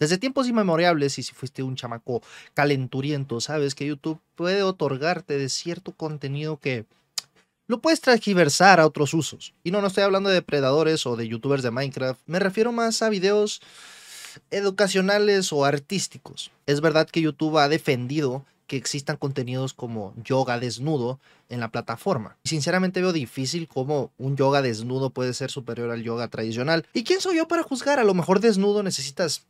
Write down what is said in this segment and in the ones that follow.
Desde tiempos inmemorables, y si fuiste un chamaco calenturiento, sabes que YouTube puede otorgarte de cierto contenido que lo puedes transgiversar a otros usos. Y no, no estoy hablando de depredadores o de youtubers de Minecraft, me refiero más a videos educacionales o artísticos. Es verdad que YouTube ha defendido que existan contenidos como yoga desnudo en la plataforma. Sinceramente veo difícil cómo un yoga desnudo puede ser superior al yoga tradicional. ¿Y quién soy yo para juzgar? A lo mejor desnudo necesitas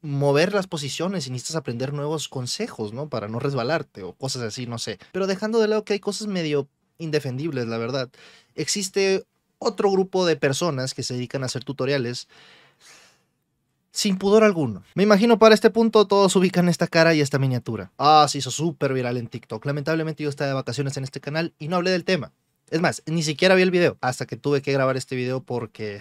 mover las posiciones y necesitas aprender nuevos consejos, ¿no? Para no resbalarte o cosas así, no sé. Pero dejando de lado que hay cosas medio indefendibles, la verdad. Existe otro grupo de personas que se dedican a hacer tutoriales sin pudor alguno. Me imagino para este punto todos ubican esta cara y esta miniatura. Ah, se hizo súper viral en TikTok. Lamentablemente yo estaba de vacaciones en este canal y no hablé del tema. Es más, ni siquiera vi el video hasta que tuve que grabar este video porque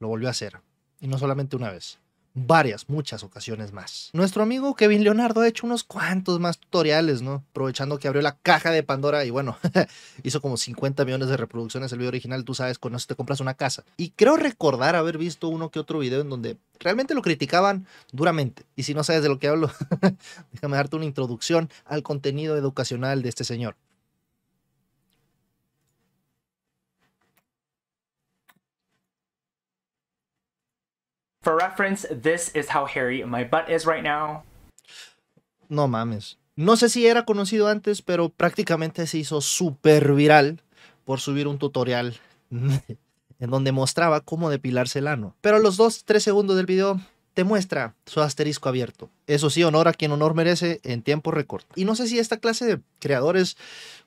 lo volvió a hacer. Y no solamente una vez varias, muchas ocasiones más. Nuestro amigo Kevin Leonardo ha hecho unos cuantos más tutoriales, ¿no? Aprovechando que abrió la caja de Pandora y bueno, hizo como 50 millones de reproducciones el video original, tú sabes, con eso te compras una casa. Y creo recordar haber visto uno que otro video en donde realmente lo criticaban duramente. Y si no sabes de lo que hablo, déjame darte una introducción al contenido educacional de este señor. For reference, this is how hairy my butt is right now. No mames. No sé si era conocido antes, pero prácticamente se hizo súper viral por subir un tutorial en donde mostraba cómo depilarse el ano. Pero a los 2-3 segundos del video te muestra su asterisco abierto. Eso sí, honor a quien honor merece en tiempo récord. Y no sé si esta clase de creadores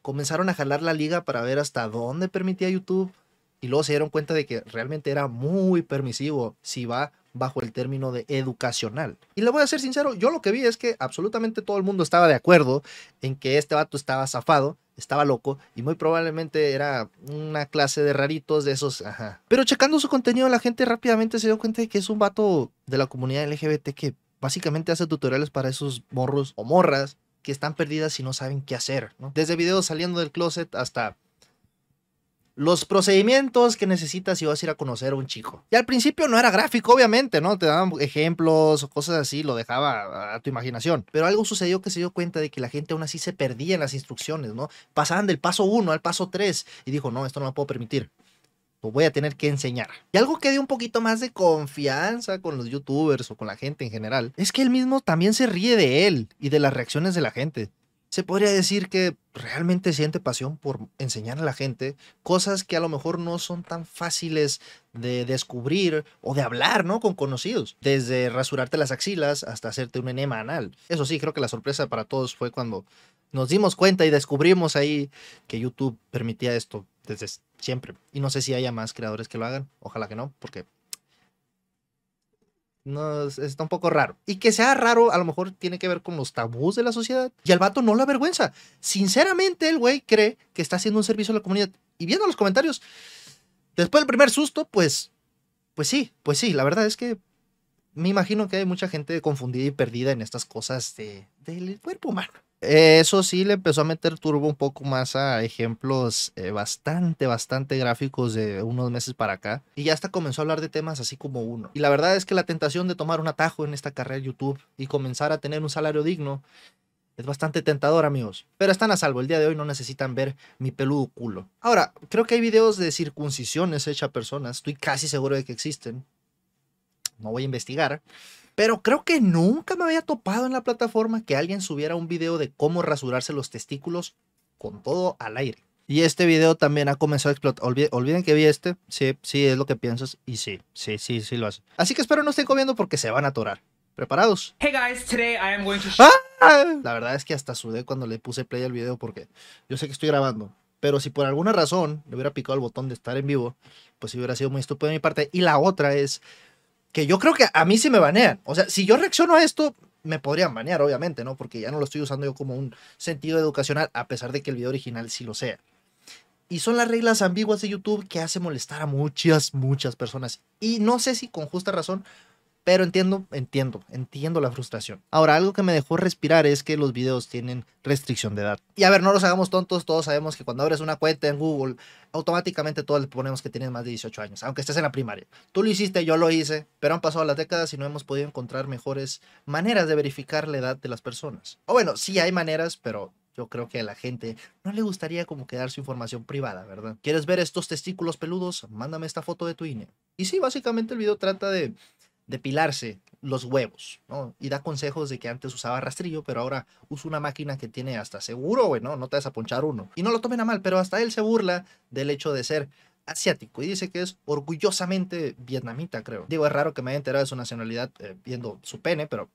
comenzaron a jalar la liga para ver hasta dónde permitía YouTube y luego se dieron cuenta de que realmente era muy permisivo si va bajo el término de educacional. Y le voy a ser sincero, yo lo que vi es que absolutamente todo el mundo estaba de acuerdo en que este vato estaba zafado, estaba loco y muy probablemente era una clase de raritos de esos, ajá. Pero checando su contenido la gente rápidamente se dio cuenta de que es un vato de la comunidad LGBT que básicamente hace tutoriales para esos morros o morras que están perdidas y no saben qué hacer, Desde videos saliendo del closet hasta los procedimientos que necesitas si vas a ir a conocer a un chico. Y al principio no era gráfico, obviamente, ¿no? Te daban ejemplos o cosas así, lo dejaba a tu imaginación. Pero algo sucedió que se dio cuenta de que la gente aún así se perdía en las instrucciones, ¿no? Pasaban del paso 1 al paso 3 y dijo, no, esto no lo puedo permitir. Lo voy a tener que enseñar. Y algo que dio un poquito más de confianza con los youtubers o con la gente en general, es que él mismo también se ríe de él y de las reacciones de la gente se podría decir que realmente siente pasión por enseñar a la gente cosas que a lo mejor no son tan fáciles de descubrir o de hablar, ¿no? Con conocidos. Desde rasurarte las axilas hasta hacerte un enema anal. Eso sí, creo que la sorpresa para todos fue cuando nos dimos cuenta y descubrimos ahí que YouTube permitía esto desde siempre. Y no sé si haya más creadores que lo hagan. Ojalá que no, porque no, está un poco raro. Y que sea raro, a lo mejor tiene que ver con los tabús de la sociedad. Y al vato no le avergüenza. Sinceramente, el güey cree que está haciendo un servicio a la comunidad. Y viendo los comentarios, después del primer susto, pues, pues sí, pues sí. La verdad es que me imagino que hay mucha gente confundida y perdida en estas cosas de, del cuerpo humano. Eso sí le empezó a meter turbo un poco más a ejemplos eh, bastante, bastante gráficos de unos meses para acá. Y ya hasta comenzó a hablar de temas así como uno. Y la verdad es que la tentación de tomar un atajo en esta carrera de YouTube y comenzar a tener un salario digno es bastante tentador, amigos. Pero están a salvo. El día de hoy no necesitan ver mi peludo culo. Ahora, creo que hay videos de circuncisiones hechas a personas. Estoy casi seguro de que existen. No voy a investigar. Pero creo que nunca me había topado en la plataforma que alguien subiera un video de cómo rasurarse los testículos con todo al aire. Y este video también ha comenzado a explotar. olviden que vi este. Sí, sí, es lo que piensas. Y sí, sí, sí, sí lo hace. Así que espero no estén comiendo porque se van a atorar. ¿Preparados? Hey guys, today I am going to... ¡Ah! La verdad es que hasta sudé cuando le puse play al video porque yo sé que estoy grabando. Pero si por alguna razón le hubiera picado el botón de estar en vivo, pues hubiera sido muy estúpido de mi parte. Y la otra es que yo creo que a mí sí me banean. O sea, si yo reacciono a esto, me podrían banear, obviamente, ¿no? Porque ya no lo estoy usando yo como un sentido educacional, a pesar de que el video original sí lo sea. Y son las reglas ambiguas de YouTube que hace molestar a muchas, muchas personas. Y no sé si con justa razón, Pero entiendo, entiendo, entiendo la frustración. Ahora, algo que me dejó respirar es que los videos tienen restricción de edad. Y a ver, no nos hagamos tontos, todos sabemos que cuando abres una cuenta en Google, automáticamente todos le ponemos que tienes más de 18 años, aunque estés en la primaria. Tú lo hiciste, yo lo hice, pero han pasado las décadas y no hemos podido encontrar mejores maneras de verificar la edad de las personas. O bueno, sí hay maneras, pero yo creo que a la gente no le gustaría como quedar su información privada, ¿verdad? ¿Quieres ver estos testículos peludos? Mándame esta foto de tu INE. Y sí, básicamente el video trata de depilarse los huevos, ¿no? Y da consejos de que antes usaba rastrillo, pero ahora usa una máquina que tiene hasta seguro, güey, ¿no? No te vas a ponchar uno. Y no lo tomen a mal, pero hasta él se burla del hecho de ser asiático y dice que es orgullosamente vietnamita, creo. Digo, es raro que me haya enterado de su nacionalidad eh, viendo su pene, pero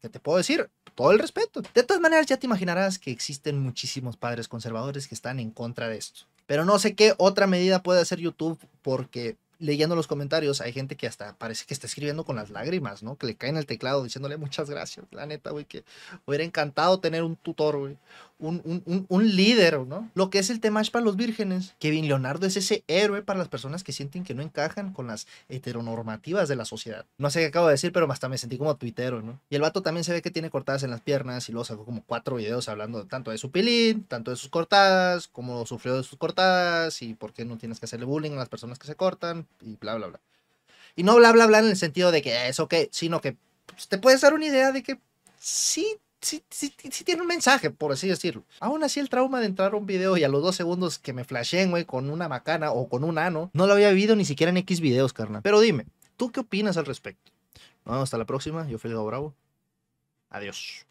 ¿qué te puedo decir? Todo el respeto. De todas maneras, ya te imaginarás que existen muchísimos padres conservadores que están en contra de esto. Pero no sé qué otra medida puede hacer YouTube porque leyendo los comentarios, hay gente que hasta parece que está escribiendo con las lágrimas, ¿no? Que le caen el teclado diciéndole muchas gracias. La neta, güey, que hubiera encantado tener un tutor, güey. Un, un, un, un, líder, ¿no? Lo que es el Temash para los vírgenes. Kevin Leonardo es ese héroe para las personas que sienten que no encajan con las heteronormativas de la sociedad. No sé qué acabo de decir, pero hasta me sentí como tuitero, ¿no? Y el vato también se ve que tiene cortadas en las piernas y luego sacó como cuatro videos hablando tanto de su pilín, tanto de sus cortadas, cómo sufrió de sus cortadas y por qué no tienes que hacerle bullying a las personas que se cortan y bla, bla, bla. Y no bla, bla, bla en el sentido de que es ok, sino que pues, te puedes dar una idea de que sí, sí, sí, sí, tiene un mensaje, por así decirlo. Aún así, el trauma de entrar a un video y a los dos segundos que me flasheen, güey, con una macana o con un ano, no lo había vivido ni siquiera en X videos, carnal. Pero dime, ¿tú qué opinas al respecto? Bueno, hasta la próxima. Yo fui Bravo. Adiós.